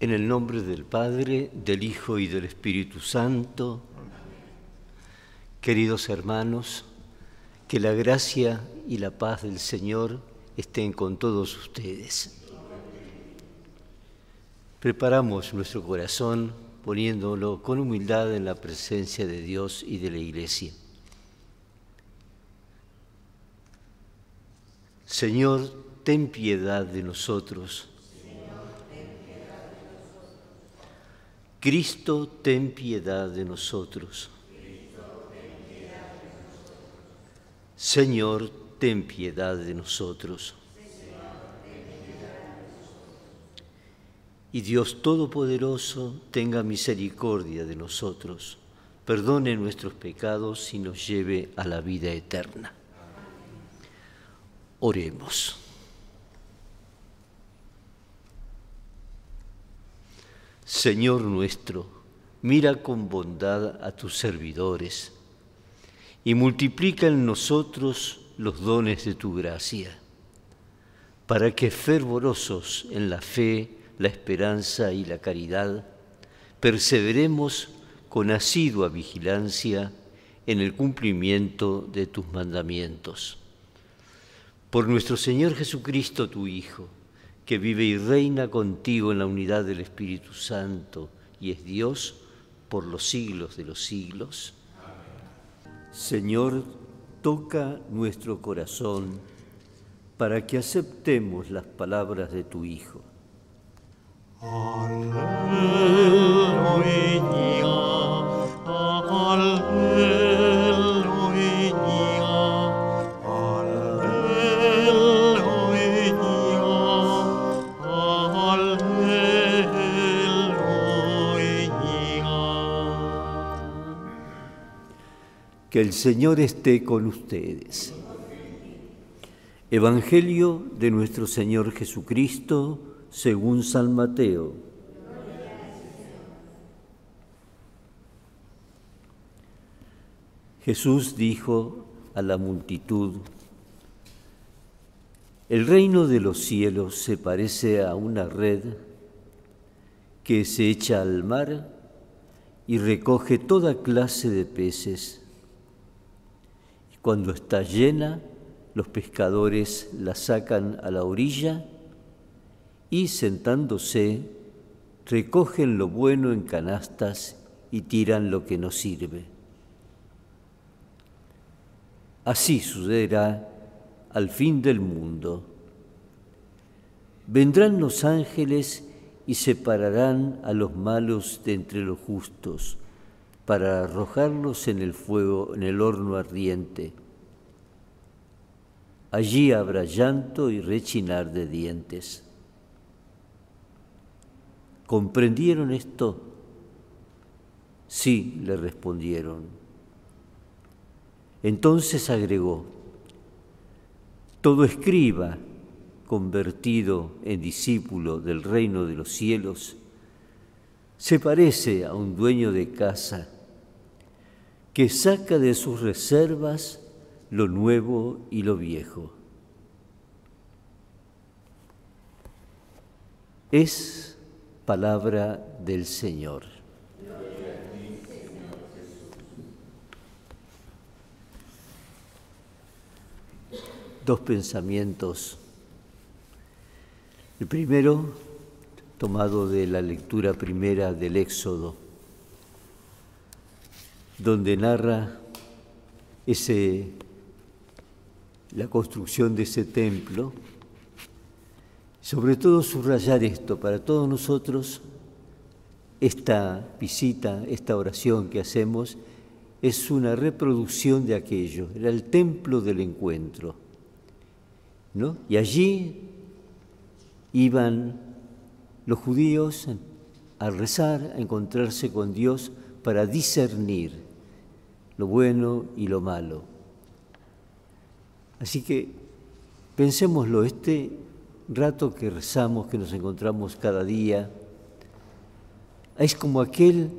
En el nombre del Padre, del Hijo y del Espíritu Santo, queridos hermanos, que la gracia y la paz del Señor estén con todos ustedes. Preparamos nuestro corazón poniéndolo con humildad en la presencia de Dios y de la Iglesia. Señor, ten piedad de nosotros. Cristo, ten piedad de nosotros. Señor, ten piedad de nosotros. Y Dios Todopoderoso tenga misericordia de nosotros, perdone nuestros pecados y nos lleve a la vida eterna. Oremos. Señor nuestro, mira con bondad a tus servidores y multiplica en nosotros los dones de tu gracia, para que fervorosos en la fe, la esperanza y la caridad, perseveremos con asidua vigilancia en el cumplimiento de tus mandamientos. Por nuestro Señor Jesucristo, tu Hijo, que vive y reina contigo en la unidad del Espíritu Santo y es Dios por los siglos de los siglos. Señor, toca nuestro corazón para que aceptemos las palabras de tu Hijo. Que el Señor esté con ustedes. Evangelio de nuestro Señor Jesucristo según San Mateo. Jesús dijo a la multitud, el reino de los cielos se parece a una red que se echa al mar y recoge toda clase de peces cuando está llena, los pescadores la sacan a la orilla y sentándose recogen lo bueno en canastas y tiran lo que no sirve. Así sucederá al fin del mundo. Vendrán los ángeles y separarán a los malos de entre los justos para arrojarlos en el fuego, en el horno ardiente. Allí habrá llanto y rechinar de dientes. ¿Comprendieron esto? Sí, le respondieron. Entonces agregó, todo escriba convertido en discípulo del reino de los cielos se parece a un dueño de casa que saca de sus reservas lo nuevo y lo viejo. Es palabra del Señor. Dos pensamientos. El primero, tomado de la lectura primera del Éxodo donde narra ese, la construcción de ese templo. Sobre todo subrayar esto para todos nosotros, esta visita, esta oración que hacemos, es una reproducción de aquello, era el templo del encuentro. ¿no? Y allí iban los judíos a rezar, a encontrarse con Dios para discernir lo bueno y lo malo. Así que pensémoslo, este rato que rezamos, que nos encontramos cada día, es como aquel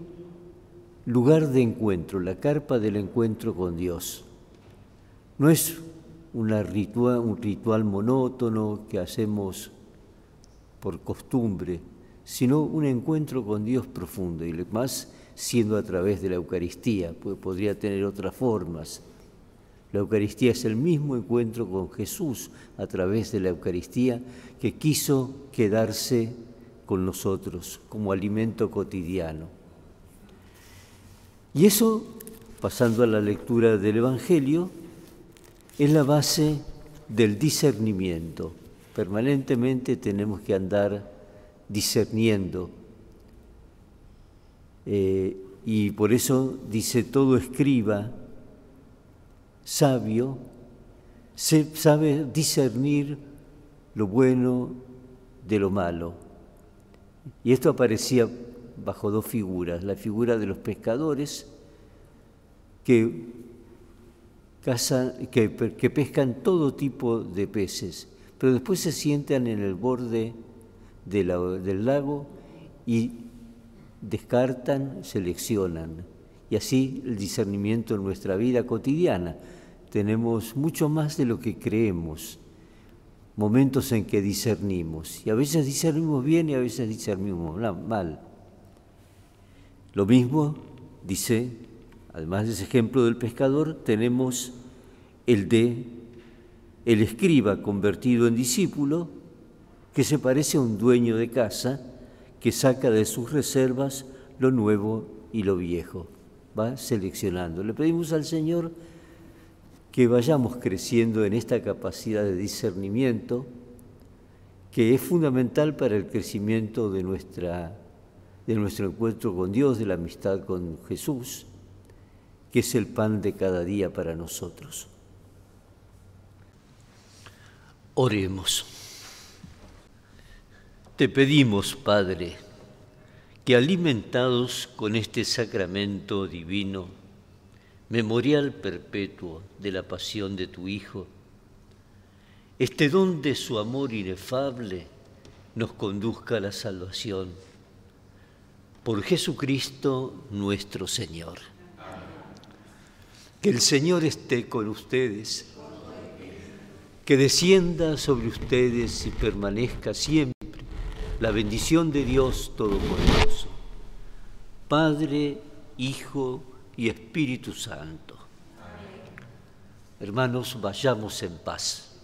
lugar de encuentro, la carpa del encuentro con Dios. No es una ritual, un ritual monótono que hacemos por costumbre, sino un encuentro con Dios profundo y más siendo a través de la Eucaristía, pues podría tener otras formas. La Eucaristía es el mismo encuentro con Jesús a través de la Eucaristía que quiso quedarse con nosotros como alimento cotidiano. Y eso, pasando a la lectura del Evangelio, es la base del discernimiento. Permanentemente tenemos que andar discerniendo. Eh, y por eso dice todo escriba sabio se sabe discernir lo bueno de lo malo. Y esto aparecía bajo dos figuras, la figura de los pescadores que, que, pescan todo tipo de peces, pero después se sientan en el borde del lago y descartan, seleccionan. Y así el discernimiento en nuestra vida cotidiana. Tenemos mucho más de lo que creemos, momentos en que discernimos. Y a veces discernimos bien y a veces discernimos mal. Lo mismo, dice, además de ese ejemplo del pescador, tenemos el de el escriba convertido en discípulo, que se parece a un dueño de casa que saca de sus reservas lo nuevo y lo viejo. Va seleccionando. Le pedimos al Señor que vayamos creciendo en esta capacidad de discernimiento que es fundamental para el crecimiento de, nuestra, de nuestro encuentro con Dios, de la amistad con Jesús, que es el pan de cada día para nosotros. Oremos. Te pedimos, Padre, que alimentados con este sacramento divino, memorial perpetuo de la pasión de tu Hijo, este don de su amor inefable nos conduzca a la salvación. Por Jesucristo nuestro Señor. Que el Señor esté con ustedes, que descienda sobre ustedes y permanezca siempre la bendición de Dios Todopoderoso, Padre, Hijo y Espíritu Santo. Hermanos, vayamos en paz.